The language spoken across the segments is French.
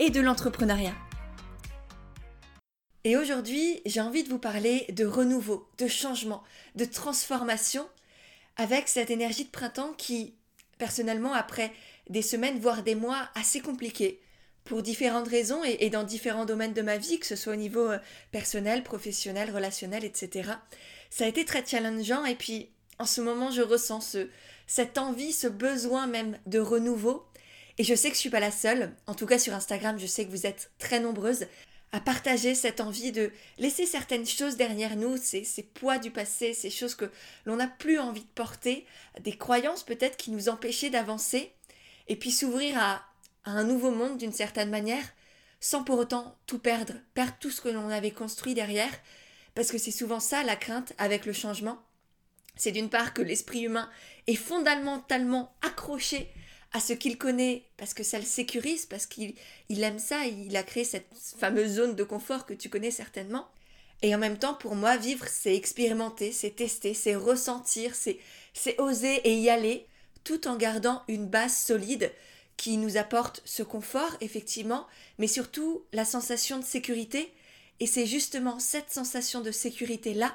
et de l'entrepreneuriat. Et aujourd'hui, j'ai envie de vous parler de renouveau, de changement, de transformation avec cette énergie de printemps qui, personnellement, après des semaines, voire des mois assez compliqués, pour différentes raisons et, dans différents domaines de ma vie, que ce soit au niveau euh, personnel, professionnel, relationnel, etc. Ça a été très challengeant et puis en ce moment je ressens ce, cette envie, ce besoin même de renouveau et je sais que je suis pas la seule, en tout cas sur Instagram, je sais que vous êtes très nombreuses à partager cette envie de laisser certaines choses derrière nous, ces, ces poids du passé, ces choses que l'on n'a plus envie de porter, des croyances peut-être qui nous empêchaient d'avancer, et puis s'ouvrir à, à un nouveau monde d'une certaine manière, sans pour autant tout perdre, perdre tout ce que l'on avait construit derrière, parce que c'est souvent ça la crainte avec le changement. C'est d'une part que l'esprit humain est fondamentalement accroché à ce qu'il connaît parce que ça le sécurise, parce qu'il il aime ça, il a créé cette fameuse zone de confort que tu connais certainement. Et en même temps, pour moi, vivre, c'est expérimenter, c'est tester, c'est ressentir, c'est, c'est oser et y aller, tout en gardant une base solide qui nous apporte ce confort, effectivement, mais surtout la sensation de sécurité. Et c'est justement cette sensation de sécurité-là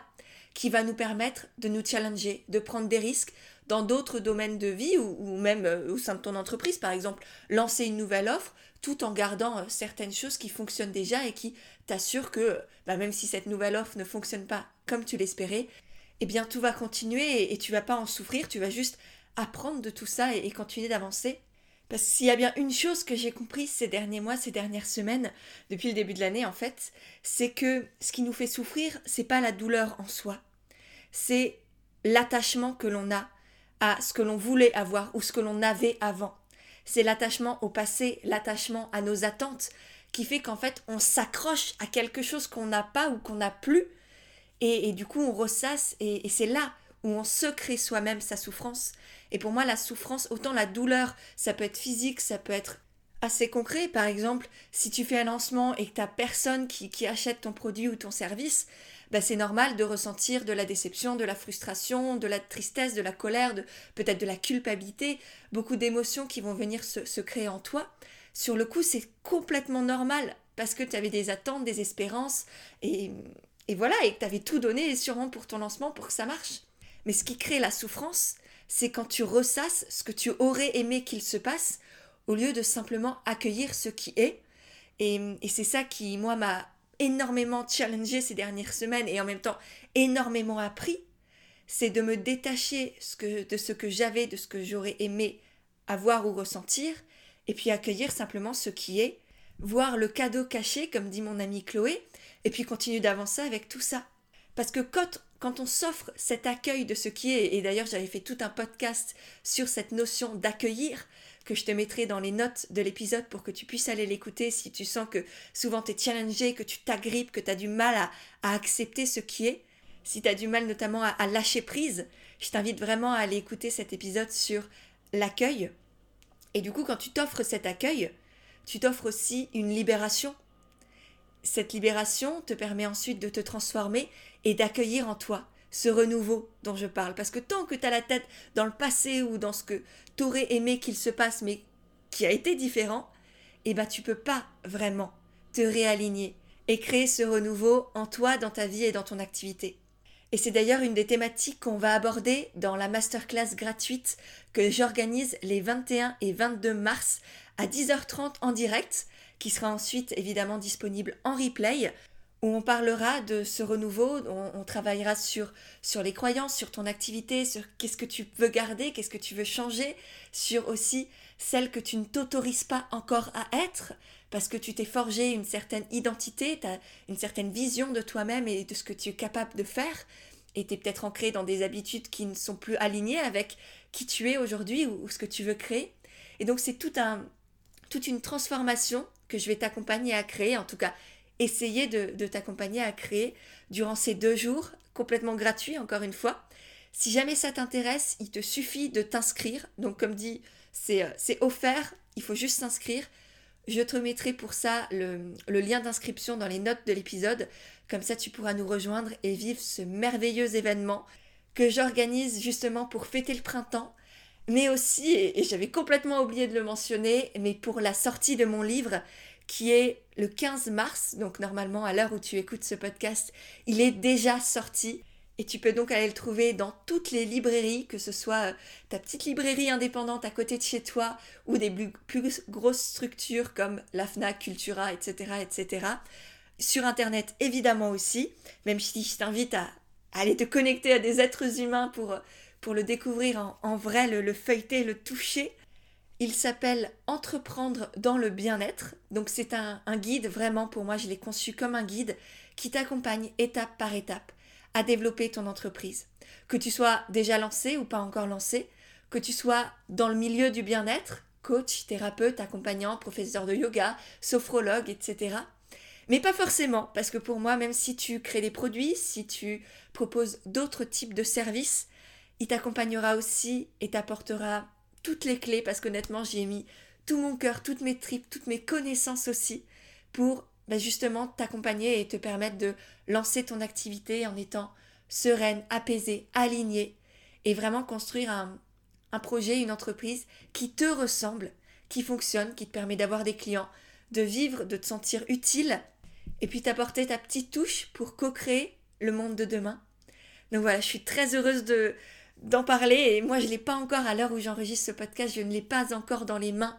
qui va nous permettre de nous challenger, de prendre des risques, dans d'autres domaines de vie ou, même euh, au sein de ton entreprise, par exemple, lancer une nouvelle offre tout en gardant euh, certaines choses qui fonctionnent déjà et qui t'assurent que bah, même si cette nouvelle offre ne fonctionne pas comme tu l'espérais, eh bien tout va continuer et, tu vas pas en souffrir, tu vas juste apprendre de tout ça et, continuer d'avancer. Parce que s'il y a bien une chose que j'ai compris ces derniers mois, ces dernières semaines, depuis le début de l'année en fait, c'est que ce qui nous fait souffrir, c'est pas la douleur en soi, c'est l'attachement que l'on a à ce que l'on voulait avoir ou ce que l'on avait avant. C'est l'attachement au passé, l'attachement à nos attentes qui fait qu'en fait on s'accroche à quelque chose qu'on n'a pas ou qu'on n'a plus et, du coup on ressasse et, c'est là où on se crée soi-même sa souffrance. Et pour moi la souffrance, autant la douleur, ça peut être physique, ça peut être assez concret. Par exemple, si tu fais un lancement et que tu personne qui achète ton produit ou ton service, bah, c'est normal de ressentir de la déception, de la frustration, de la tristesse, de la colère, de peut-être de la culpabilité, beaucoup d'émotions qui vont venir se, créer en toi. Sur le coup, c'est complètement normal parce que tu avais des attentes, des espérances et, et voilà, et que tu avais tout donné sûrement pour ton lancement pour que ça marche. Mais ce qui crée la souffrance, c'est quand tu ressasses ce que tu aurais aimé qu'il se passe au lieu de simplement accueillir ce qui est. Et, et c'est ça qui, moi, m'a énormément challengé ces dernières semaines et en même temps énormément appris, c'est de me détacher ce que, de ce que j'avais, de ce que j'aurais aimé avoir ou ressentir, et puis accueillir simplement ce qui est, voir le cadeau caché, comme dit mon amie Chloé, et puis continuer d'avancer avec tout ça. Parce que quand, quand on s'offre cet accueil de ce qui est, et d'ailleurs j'avais fait tout un podcast sur cette notion d'accueillir, que je te mettrai dans les notes de l'épisode pour que tu puisses aller l'écouter si tu sens que souvent tu es challengé, que tu t'agrippes, que tu as du mal à, accepter ce qui est. Si tu as du mal notamment à, à lâcher prise, je t'invite vraiment à aller écouter cet épisode sur l'accueil. Et du coup, quand tu t'offres cet accueil, tu t'offres aussi une libération. Cette libération te permet ensuite de te transformer et d'accueillir en toi ce renouveau dont je parle. Parce que tant que tu as la tête dans le passé ou dans ce que tu aurais aimé qu'il se passe, mais qui a été différent, eh ben tu peux pas vraiment te réaligner et créer ce renouveau en toi, dans ta vie et dans ton activité. Et c'est d'ailleurs une des thématiques qu'on va aborder dans la masterclass gratuite que j'organise les 21 et 22 mars à 10h30 en direct, qui sera ensuite évidemment disponible en replay où on parlera de ce renouveau, on, travaillera sur, sur les croyances, sur ton activité, sur qu'est-ce que tu veux garder, qu'est-ce que tu veux changer, sur aussi celle que tu ne t'autorises pas encore à être, parce que tu t'es forgé une certaine identité, tu as une certaine vision de toi-même et de ce que tu es capable de faire, et tu es peut-être ancré dans des habitudes qui ne sont plus alignées avec qui tu es aujourd'hui ou, ce que tu veux créer. Et donc c'est tout un, toute une transformation que je vais t'accompagner à créer, en tout cas essayer de, t'accompagner à créer durant ces deux jours, complètement gratuits encore une fois. Si jamais ça t'intéresse, il te suffit de t'inscrire. Donc comme dit, c'est euh, offert, il faut juste s'inscrire. Je te mettrai pour ça le lien d'inscription dans les notes de l'épisode. Comme ça, tu pourras nous rejoindre et vivre ce merveilleux événement que j'organise justement pour fêter le printemps mais aussi, et, j'avais complètement oublié de le mentionner, mais pour la sortie de mon livre qui est le 15 mars, donc normalement à l'heure où tu écoutes ce podcast, il est déjà sorti. Et tu peux donc aller le trouver dans toutes les librairies, que ce soit euh, ta petite librairie indépendante à côté de chez toi ou des plus, grosses structures comme la FNAC, Cultura, etc., etc. Sur Internet évidemment aussi, même si je t'invite à aller te connecter à des êtres humains pour pour le découvrir en, vrai, le, feuilleter, le toucher. Il s'appelle Entreprendre dans le bien-être. Donc c'est un, guide, vraiment pour moi, je l'ai conçu comme un guide qui t'accompagne étape par étape à développer ton entreprise. Que tu sois déjà lancé ou pas encore lancé, que tu sois dans le milieu du bien-être, coach, thérapeute, accompagnant, professeur de yoga, sophrologue, etc. Mais pas forcément, parce que pour moi, même si tu crées des produits, si tu proposes d'autres types de services, il t'accompagnera aussi et t'apportera toutes les clés parce qu'honnêtement, j'y ai mis tout mon cœur, toutes mes tripes, toutes mes connaissances aussi pour bah, justement t'accompagner et te permettre de lancer ton activité en étant sereine, apaisée, alignée et vraiment construire un, un projet, une entreprise qui te ressemble, qui fonctionne, qui te permet d'avoir des clients, de vivre, de te sentir utile et puis t'apporter ta petite touche pour co-créer le monde de demain. Donc voilà, je suis très heureuse de, d'en parler. Et moi, je ne l'ai pas encore, à l'heure où j'enregistre ce podcast, je ne l'ai pas encore dans les mains.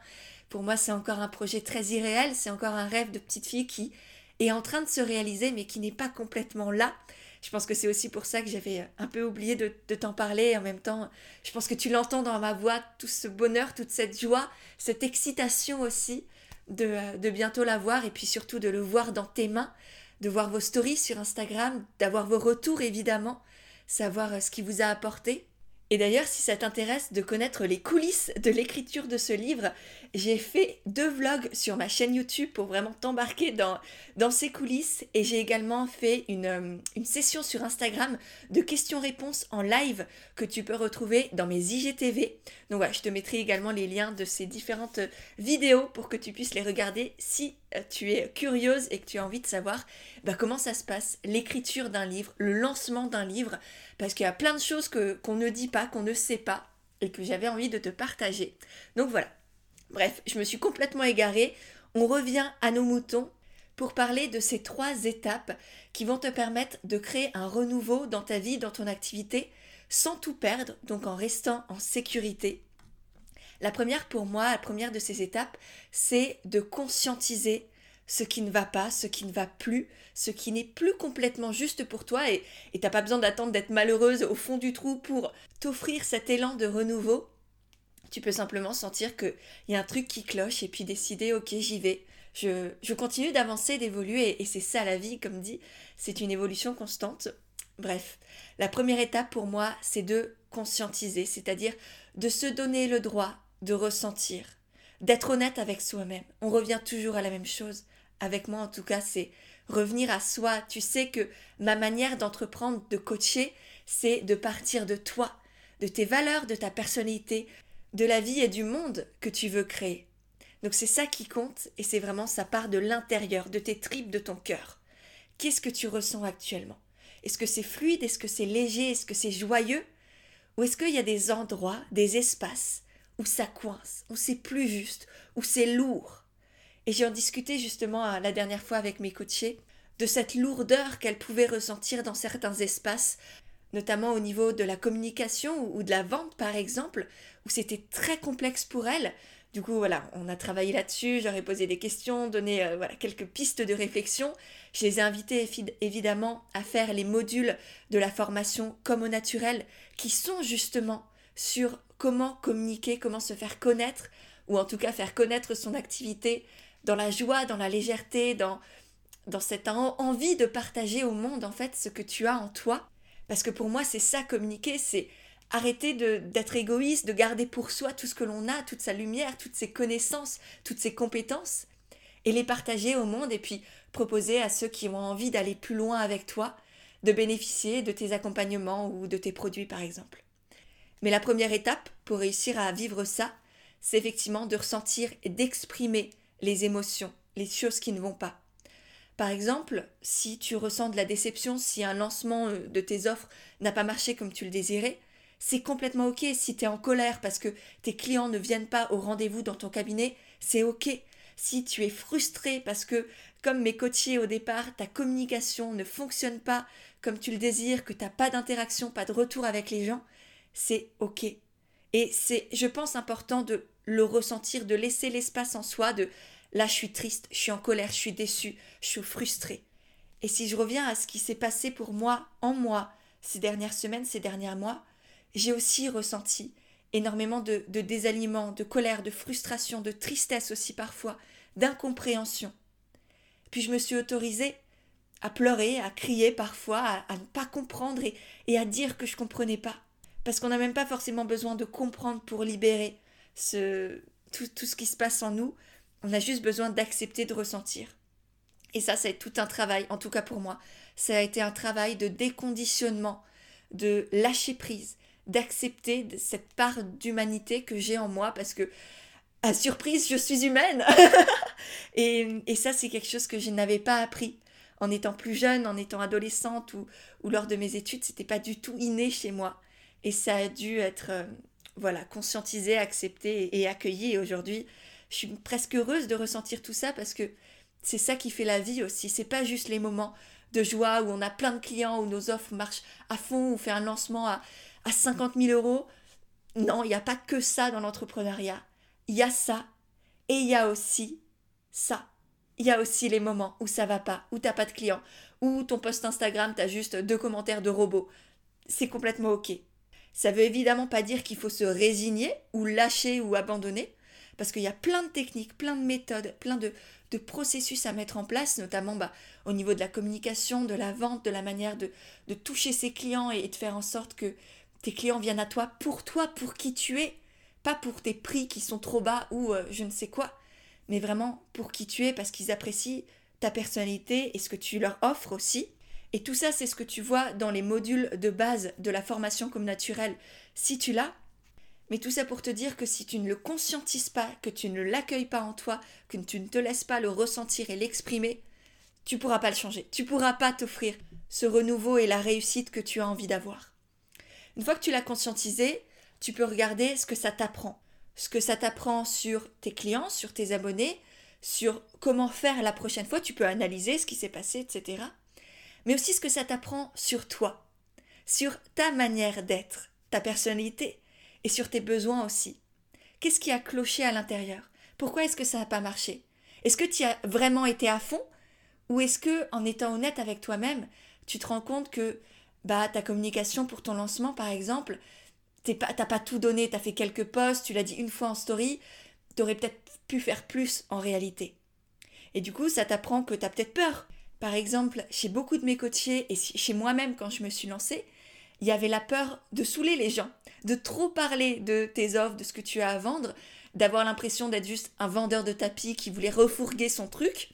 Pour moi, c'est encore un projet très irréel, c'est encore un rêve de petite fille qui est en train de se réaliser, mais qui n'est pas complètement là. Je pense que c'est aussi pour ça que j'avais un peu oublié de, t'en parler. En même temps, je pense que tu l'entends dans ma voix, tout ce bonheur, toute cette joie, cette excitation aussi de, de bientôt la voir et puis surtout de le voir dans tes mains, de voir vos stories sur Instagram, d'avoir vos retours évidemment, savoir ce qui vous a apporté. Et d'ailleurs, si ça t'intéresse de connaître les coulisses de l'écriture de ce livre, j'ai fait deux vlogs sur ma chaîne YouTube pour vraiment t'embarquer dans, dans ces coulisses. Et j'ai également fait une, euh, une session sur Instagram de questions-réponses en live que tu peux retrouver dans mes IGTV. Donc voilà, je te mettrai également les liens de ces différentes vidéos pour que tu puisses les regarder si euh, tu es curieuse et que tu as envie de savoir bah, comment ça se passe, l'écriture d'un livre, le lancement d'un livre, parce qu'il y a plein de choses qu'on ne dit pas, qu'on ne sait pas, et que j'avais envie de te partager. Donc voilà. Bref, je me suis complètement égarée. On revient à nos moutons pour parler de ces trois étapes qui vont te permettre de créer un renouveau dans ta vie, dans ton activité, sans tout perdre, donc en restant en sécurité. La première pour moi, la première de ces étapes, c'est de conscientiser ce qui ne va pas, ce qui ne va plus, ce qui n'est plus complètement juste pour toi et t'as pas besoin d'attendre d'être malheureuse au fond du trou pour t'offrir cet élan de renouveau. Tu peux simplement sentir qu'il y a un truc qui cloche et puis décider ok j'y vais. Je, je continue d'avancer, d'évoluer et c'est ça la vie comme dit, c'est une évolution constante. Bref, la première étape pour moi c'est de conscientiser, c'est-à-dire de se donner le droit de ressentir, d'être honnête avec soi-même. On revient toujours à la même chose avec moi en tout cas, c'est revenir à soi. Tu sais que ma manière d'entreprendre, de coacher, c'est de partir de toi, de tes valeurs, de ta personnalité, de la vie et du monde que tu veux créer. Donc c'est ça qui compte et c'est vraiment ça part de l'intérieur, de tes tripes, de ton cœur. Qu'est-ce que tu ressens actuellement? Est-ce que c'est fluide? Est-ce que c'est léger? Est-ce que c'est joyeux? Ou est-ce qu'il y a des endroits, des espaces où ça coince, où c'est plus juste, où c'est lourd? Et j'ai en discuté justement la dernière fois avec mes coachés de cette lourdeur qu'elles pouvaient ressentir dans certains espaces, notamment au niveau de la communication ou de la vente par exemple, où c'était très complexe pour elles. Du coup, voilà, on a travaillé là-dessus, j'aurais posé des questions, donné euh, voilà, quelques pistes de réflexion. Je les ai invitées évidemment à faire les modules de la formation comme au naturel, qui sont justement sur comment communiquer, comment se faire connaître, ou en tout cas faire connaître son activité dans la joie, dans la légèreté, dans, dans cette envie de partager au monde en fait ce que tu as en toi. Parce que pour moi, c'est ça communiquer, c'est arrêter d'être égoïste, de garder pour soi tout ce que l'on a, toute sa lumière, toutes ses connaissances, toutes ses compétences, et les partager au monde et puis proposer à ceux qui ont envie d'aller plus loin avec toi de bénéficier de tes accompagnements ou de tes produits par exemple. Mais la première étape pour réussir à vivre ça, c'est effectivement de ressentir et d'exprimer les émotions, les choses qui ne vont pas. Par exemple, si tu ressens de la déception, si un lancement euh, de tes offres n'a pas marché comme tu le désirais, c'est complètement ok. Si tu es en colère parce que tes clients ne viennent pas au rendez-vous dans ton cabinet, c'est ok. Si tu es frustré parce que, comme mes coachés au départ, ta communication ne fonctionne pas comme tu le désires, que tu n'as pas d'interaction, pas de retour avec les gens, c'est ok. Et c'est, je pense, important de le ressentir, de laisser l'espace en soi, de là je suis triste, je suis en colère, je suis déçue, je suis frustrée. Et si je reviens à ce qui s'est passé pour moi, en moi, ces dernières semaines, ces derniers mois, j'ai aussi ressenti énormément de, de de colère, de frustration, de tristesse aussi parfois, d'incompréhension. Puis je me suis autorisée à pleurer, à crier parfois, à, ne pas comprendre et, à dire que je comprenais pas. Parce qu'on n'a même pas forcément besoin de comprendre pour libérer tout, ce qui se passe en nous. On a juste besoin d'accepter de ressentir. Et ça, c'est tout un travail, en tout cas pour moi. Ça a été un travail de déconditionnement, de lâcher prise, d'accepter cette part d'humanité que j'ai en moi parce que, à surprise, je suis humaine. et, et, ça, c'est quelque chose que je n'avais pas appris en étant plus jeune, en étant adolescente ou, ou lors de mes études. C'était pas du tout inné chez moi. Et ça a dû être, euh, voilà, conscientisé, accepté et accueilli. Et aujourd'hui, je suis presque heureuse de ressentir tout ça parce que c'est ça qui fait la vie aussi. C'est pas juste les moments de joie où on a plein de clients, où nos offres marchent à fond, où on fait un lancement à, à 50 000 euros. Non, il n'y a pas que ça dans l'entrepreneuriat. Il y a ça et il y a aussi ça. Il y a aussi les moments où ça va pas, où t'as pas de clients, où ton post Instagram t'as juste deux commentaires de robots. C'est complètement ok. Ça veut évidemment pas dire qu'il faut se résigner ou lâcher ou abandonner, parce qu'il y a plein de techniques, plein de méthodes, plein de, processus à mettre en place, notamment bah, au niveau de la communication, de la vente, de la manière de toucher ses clients et de faire en sorte que tes clients viennent à toi pour toi, pour qui tu es, pas pour tes prix qui sont trop bas ou euh, je ne sais quoi, mais vraiment pour qui tu es parce qu'ils apprécient ta personnalité et ce que tu leur offres aussi. Et tout ça, c'est ce que tu vois dans les modules de base de la formation comme naturelle, si tu l'as. Mais tout ça pour te dire que si tu ne le conscientises pas, que tu ne l'accueilles pas en toi, que tu ne te laisses pas le ressentir et l'exprimer, tu pourras pas le changer. Tu pourras pas t'offrir ce renouveau et la réussite que tu as envie d'avoir. Une fois que tu l'as conscientisé, tu peux regarder ce que ça t'apprend. Ce que ça t'apprend sur tes clients, sur tes abonnés, sur comment faire la prochaine fois. Tu peux analyser ce qui s'est passé, etc. Mais aussi ce que ça t'apprend sur toi, sur ta manière d'être, ta personnalité et sur tes besoins aussi. Qu'est-ce qui a cloché à l'intérieur? Pourquoi est-ce que ça n'a pas marché? Est-ce que tu as vraiment été à fond? Ou est-ce que, en étant honnête avec toi-même, tu te rends compte que bah, ta communication pour ton lancement, par exemple, t'as pas, pas tout donné, tu as fait quelques posts, tu l'as dit une fois en story, tu aurais peut-être pu faire plus en réalité. Et du coup, ça t'apprend que tu as peut-être peur. Par exemple, chez beaucoup de mes coachés et chez moi-même quand je me suis lancée, il y avait la peur de saouler les gens, de trop parler de tes offres, de ce que tu as à vendre, d'avoir l'impression d'être juste un vendeur de tapis qui voulait refourguer son truc.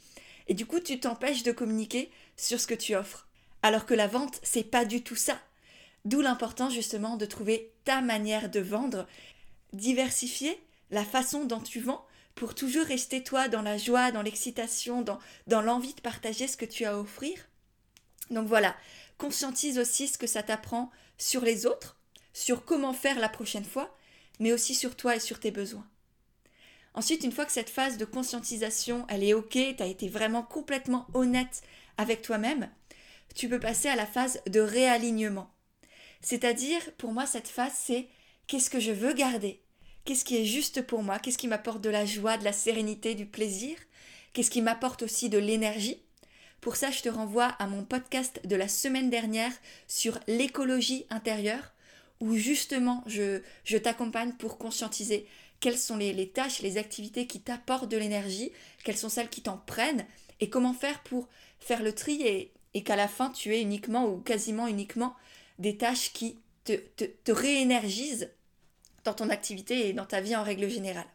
Et du coup, tu t'empêches de communiquer sur ce que tu offres. Alors que la vente, c'est pas du tout ça. D'où l'importance justement de trouver ta manière de vendre, diversifier la façon dont tu vends pour toujours rester toi dans la joie, dans l'excitation, dans, l'envie de partager ce que tu as à offrir. Donc voilà, conscientise aussi ce que ça t'apprend sur les autres, sur comment faire la prochaine fois, mais aussi sur toi et sur tes besoins. Ensuite, une fois que cette phase de conscientisation, elle est OK, tu as été vraiment complètement honnête avec toi-même, tu peux passer à la phase de réalignement. C'est-à-dire, pour moi, cette phase, c'est qu'est-ce que je veux garder? Qu'est-ce qui est juste pour moi? Qu'est-ce qui m'apporte de la joie, de la sérénité, du plaisir? Qu'est-ce qui m'apporte aussi de l'énergie? Pour ça, je te renvoie à mon podcast de la semaine dernière sur l'écologie intérieure, où justement je, je t'accompagne pour conscientiser quelles sont les, les tâches, les activités qui t'apportent de l'énergie, quelles sont celles qui t'en prennent, et comment faire pour faire le tri et, et qu'à la fin tu aies uniquement ou quasiment uniquement des tâches qui te, te, réénergisent dans ton activité et dans ta vie en règle générale.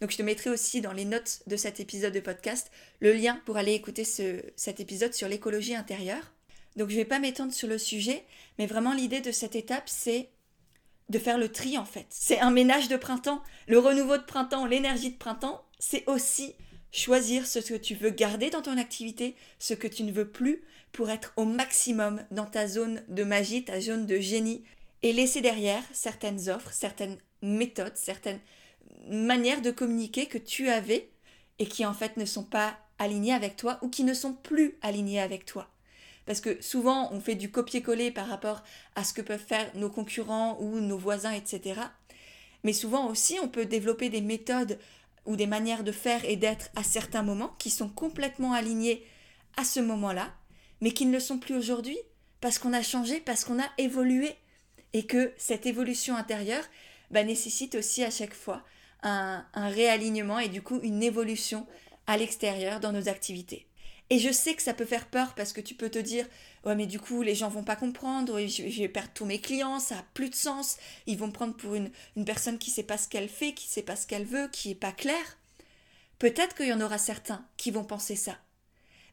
Donc je te mettrai aussi dans les notes de cet épisode de podcast le lien pour aller écouter cet épisode sur l'écologie intérieure. Donc je ne vais pas m'étendre sur le sujet, mais vraiment l'idée de cette étape, c'est de faire le tri en fait. C'est un ménage de printemps. Le renouveau de printemps, l'énergie de printemps, c'est aussi choisir ce que tu veux garder dans ton activité, ce que tu ne veux plus, pour être au maximum dans ta zone de magie, ta zone de génie, et laisser derrière certaines offres, certaines méthodes, certaines manières de communiquer que tu avais et qui en fait ne sont pas alignées avec toi ou qui ne sont plus alignées avec toi. Parce que souvent on fait du copier-coller par rapport à ce que peuvent faire nos concurrents ou nos voisins, etc. Mais souvent aussi on peut développer des méthodes ou des manières de faire et d'être à certains moments qui sont complètement alignées à ce moment-là, mais qui ne le sont plus aujourd'hui parce qu'on a changé, parce qu'on a évolué et que cette évolution intérieure bah, nécessite aussi à chaque fois un, réalignement et du coup une évolution à l'extérieur dans nos activités. Et je sais que ça peut faire peur parce que tu peux te dire ouais mais du coup les gens vont pas comprendre, je, vais perdre tous mes clients, ça a plus de sens, ils vont me prendre pour une, une personne qui sait pas ce qu'elle fait, qui sait pas ce qu'elle veut, qui est pas claire. Peut-être qu'il y en aura certains qui vont penser ça.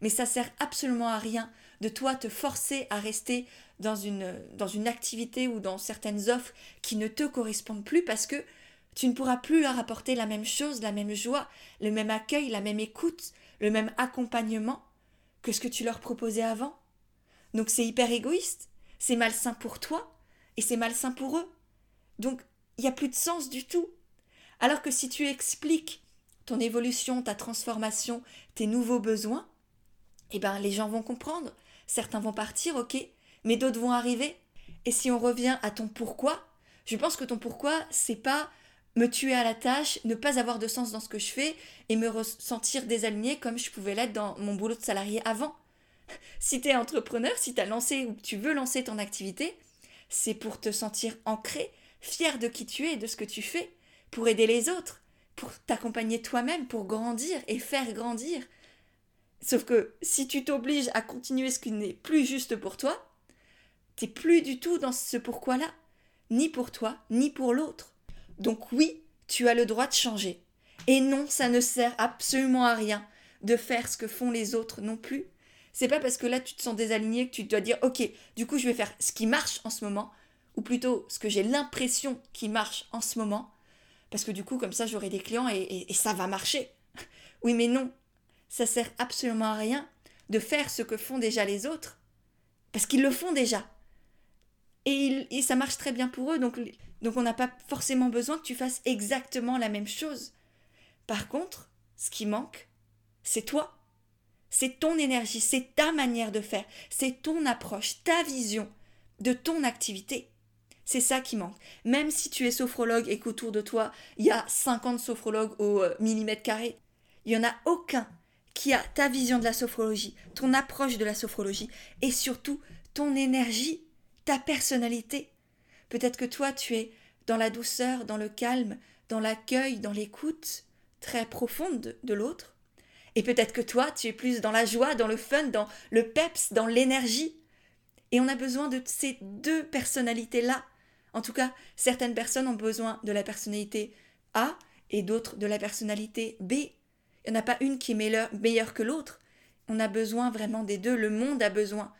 Mais ça sert absolument à rien de toi te forcer à rester dans une, dans une activité ou dans certaines offres qui ne te correspondent plus parce que tu ne pourras plus leur apporter la même chose, la même joie, le même accueil, la même écoute, le même accompagnement que ce que tu leur proposais avant. Donc c'est hyper égoïste, c'est malsain pour toi et c'est malsain pour eux. Donc il n'y a plus de sens du tout. Alors que si tu expliques ton évolution, ta transformation, tes nouveaux besoins, eh ben les gens vont comprendre. Certains vont partir, ok, mais d'autres vont arriver. Et si on revient à ton pourquoi, je pense que ton pourquoi, c'est pas me tuer à la tâche, ne pas avoir de sens dans ce que je fais et me ressentir désaligné comme je pouvais l'être dans mon boulot de salarié avant. Si tu es entrepreneur, si tu as lancé ou tu veux lancer ton activité, c'est pour te sentir ancré, fier de qui tu es et de ce que tu fais, pour aider les autres, pour t'accompagner toi-même, pour grandir et faire grandir. Sauf que si tu t'obliges à continuer ce qui n'est plus juste pour toi, t'es plus du tout dans ce pourquoi-là, ni pour toi, ni pour l'autre. Donc oui, tu as le droit de changer. Et non, ça ne sert absolument à rien de faire ce que font les autres non plus. C'est pas parce que là tu te sens désaligné que tu dois dire ok, du coup je vais faire ce qui marche en ce moment, ou plutôt ce que j'ai l'impression qui marche en ce moment, parce que du coup comme ça j'aurai des clients et, et ça va marcher. oui mais non, ça sert absolument à rien de faire ce que font déjà les autres, parce qu'ils le font déjà. Et, ça marche très bien pour eux, donc, donc on n'a pas forcément besoin que tu fasses exactement la même chose. Par contre, ce qui manque, c'est toi. C'est ton énergie, c'est ta manière de faire, c'est ton approche, ta vision de ton activité. C'est ça qui manque. Même si tu es sophrologue et qu'autour de toi, il y a 50 sophrologues au euh, millimètre carré, il n'y en a aucun qui a ta vision de la sophrologie, ton approche de la sophrologie et surtout ton énergie ta personnalité. Peut-être que toi, tu es dans la douceur, dans le calme, dans l'accueil, dans l'écoute très profonde de l'autre. Et peut-être que toi, tu es plus dans la joie, dans le fun, dans le peps, dans l'énergie. Et on a besoin de ces deux personnalités-là. En tout cas, certaines personnes ont besoin de la personnalité A et d'autres de la personnalité B. Il n'y en a pas une qui est meilleure, meilleure que l'autre. On a besoin vraiment des deux. Le monde a besoin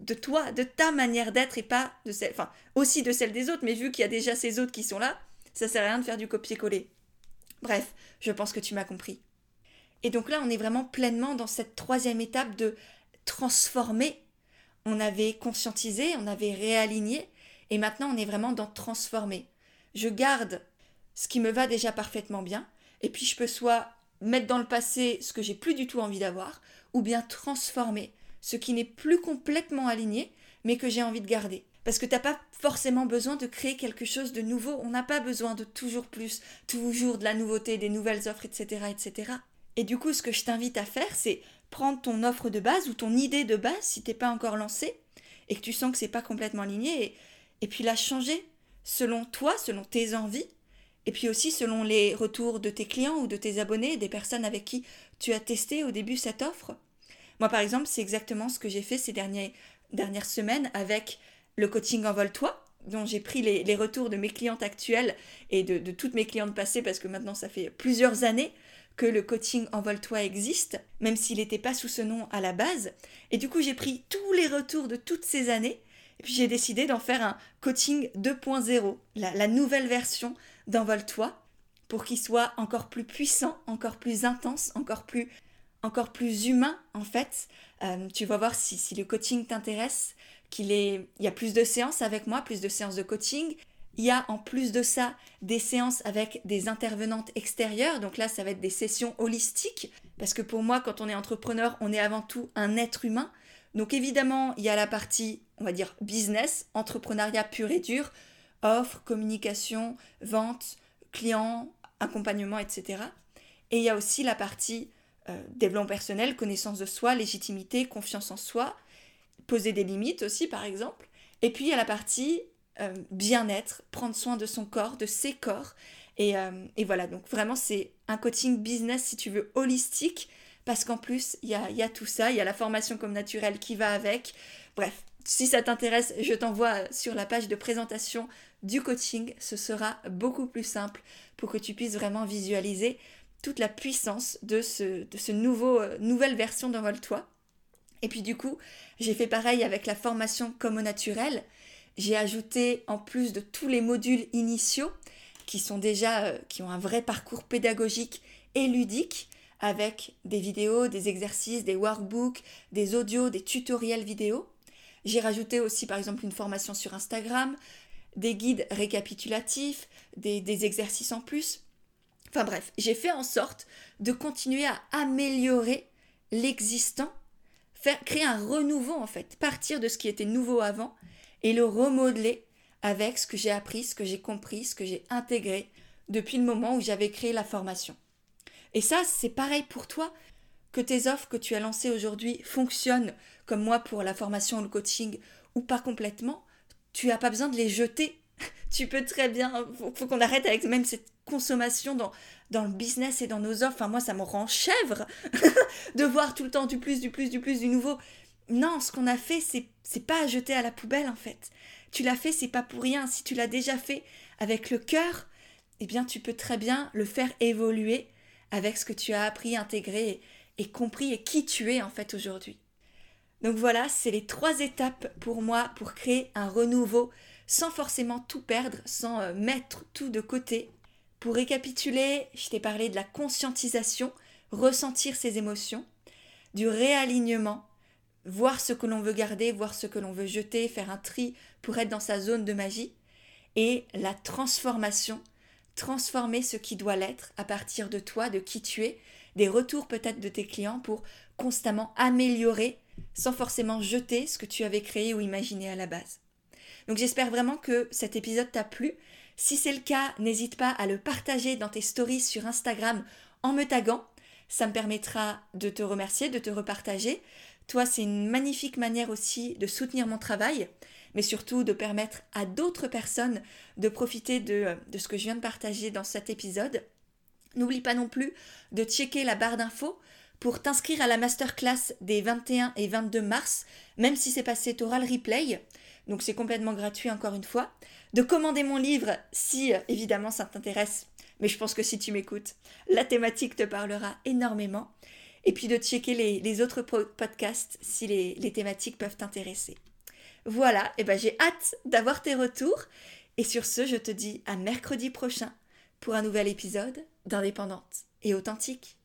de toi, de ta manière d'être et pas de celle, enfin aussi de celle des autres, mais vu qu'il y a déjà ces autres qui sont là, ça sert à rien de faire du copier-coller. Bref, je pense que tu m'as compris. Et donc là, on est vraiment pleinement dans cette troisième étape de transformer. On avait conscientisé, on avait réaligné, et maintenant on est vraiment dans transformer. Je garde ce qui me va déjà parfaitement bien, et puis je peux soit mettre dans le passé ce que j'ai plus du tout envie d'avoir, ou bien transformer ce qui n'est plus complètement aligné, mais que j'ai envie de garder. Parce que tu n'as pas forcément besoin de créer quelque chose de nouveau. On n'a pas besoin de toujours plus, toujours de la nouveauté, des nouvelles offres, etc., etc. Et du coup, ce que je t'invite à faire, c'est prendre ton offre de base ou ton idée de base si t'es pas encore lancé et que tu sens que c'est pas complètement aligné et, et puis la changer selon toi, selon tes envies et puis aussi selon les retours de tes clients ou de tes abonnés, des personnes avec qui tu as testé au début cette offre. Moi, par exemple, c'est exactement ce que j'ai fait ces dernières semaines avec le coaching Envole-toi, dont j'ai pris les, retours de mes clientes actuelles et de, toutes mes clientes passées, parce que maintenant ça fait plusieurs années que le coaching Envole-toi existe, même s'il n'était pas sous ce nom à la base. Et du coup, j'ai pris tous les retours de toutes ces années, et puis j'ai décidé d'en faire un coaching 2.0, la, nouvelle version d'Envole-toi, pour qu'il soit encore plus puissant, encore plus intense, encore plus, encore plus humain en fait. Euh, tu vas voir si, le coaching t'intéresse, qu'il il y a plus de séances avec moi, plus de séances de coaching, il y a en plus de ça des séances avec des intervenantes extérieures. Donc là, ça va être des sessions holistiques. Parce que pour moi, quand on est entrepreneur, on est avant tout un être humain. Donc évidemment, il y a la partie, on va dire, business, entrepreneuriat pur et dur, offre, communication, vente, client, accompagnement, etc. Et il y a aussi la partie euh, développement personnel, connaissance de soi, légitimité, confiance en soi, poser des limites aussi, par exemple. Et puis il y a la partie euh, bien-être, prendre soin de son corps, de ses corps. Euh, et, voilà, donc vraiment c'est un coaching business, si tu veux, holistique, parce qu'en plus, il y a, tout ça, il y a la formation comme naturelle qui va avec. Bref, si ça t'intéresse, je t'envoie sur la page de présentation du coaching, ce sera beaucoup plus simple pour que tu puisses vraiment visualiser toute la puissance de ce, de ce nouveau, euh, nouvelle version d'Envole-toi. Et puis du coup, j'ai fait pareil avec la formation comme au naturel. J'ai ajouté, en plus de tous les modules initiaux, qui sont déjà, euh, qui ont un vrai parcours pédagogique et ludique, avec des vidéos, des exercices, des workbooks, des audios, des tutoriels vidéo. J'ai rajouté aussi par exemple une formation sur Instagram, des guides récapitulatifs, des, des exercices en plus. Enfin bref, j'ai fait en sorte de continuer à améliorer l'existant, faire créer un renouveau en fait, partir de ce qui était nouveau avant et le remodeler avec ce que j'ai appris, ce que j'ai compris, ce que j'ai intégré depuis le moment où j'avais créé la formation. Et ça, c'est pareil pour toi, que tes offres que tu as lancées aujourd'hui fonctionnent comme moi pour la formation ou le coaching ou pas complètement, tu n'as pas besoin de les jeter. tu peux très bien, faut, faut qu'on arrête avec même cette consommation dans, dans le business et dans nos offres. Enfin, moi, ça me rend chèvre de voir tout le temps du plus, du plus, du plus, du nouveau. Non, ce qu'on a fait, c'est, pas à jeter à la poubelle en fait. Tu l'as fait, c'est pas pour rien. Si tu l'as déjà fait avec le cœur, eh bien tu peux très bien le faire évoluer avec ce que tu as appris, intégré et, compris et qui tu es en fait aujourd'hui. Donc voilà, c'est les trois étapes pour moi pour créer un renouveau sans forcément tout perdre, sans euh, mettre tout de côté. Pour récapituler, je t'ai parlé de la conscientisation, ressentir ses émotions, du réalignement, voir ce que l'on veut garder, voir ce que l'on veut jeter, faire un tri pour être dans sa zone de magie, et la transformation, transformer ce qui doit l'être à partir de toi, de qui tu es, des retours peut-être de tes clients pour constamment améliorer sans forcément jeter ce que tu avais créé ou imaginé à la base. Donc j'espère vraiment que cet épisode t'a plu. Si c'est le cas, n'hésite pas à le partager dans tes stories sur Instagram en me taguant. Ça me permettra de te remercier, de te repartager. Toi, c'est une magnifique manière aussi de soutenir mon travail, mais surtout de permettre à d'autres personnes de profiter de, ce que je viens de partager dans cet épisode. N'oublie pas non plus de checker la barre d'infos pour t'inscrire à la masterclass des 21 et 22 mars, même si c'est passé, tu auras le replay. Donc c'est complètement gratuit encore une fois. De commander mon livre si évidemment ça t'intéresse. Mais je pense que si tu m'écoutes, la thématique te parlera énormément et puis de checker les, autres podcasts si les, thématiques peuvent t'intéresser. Voilà, et ben j'ai hâte d'avoir tes retours. Et sur ce, je te dis à mercredi prochain pour un nouvel épisode d'Indépendante et Authentique.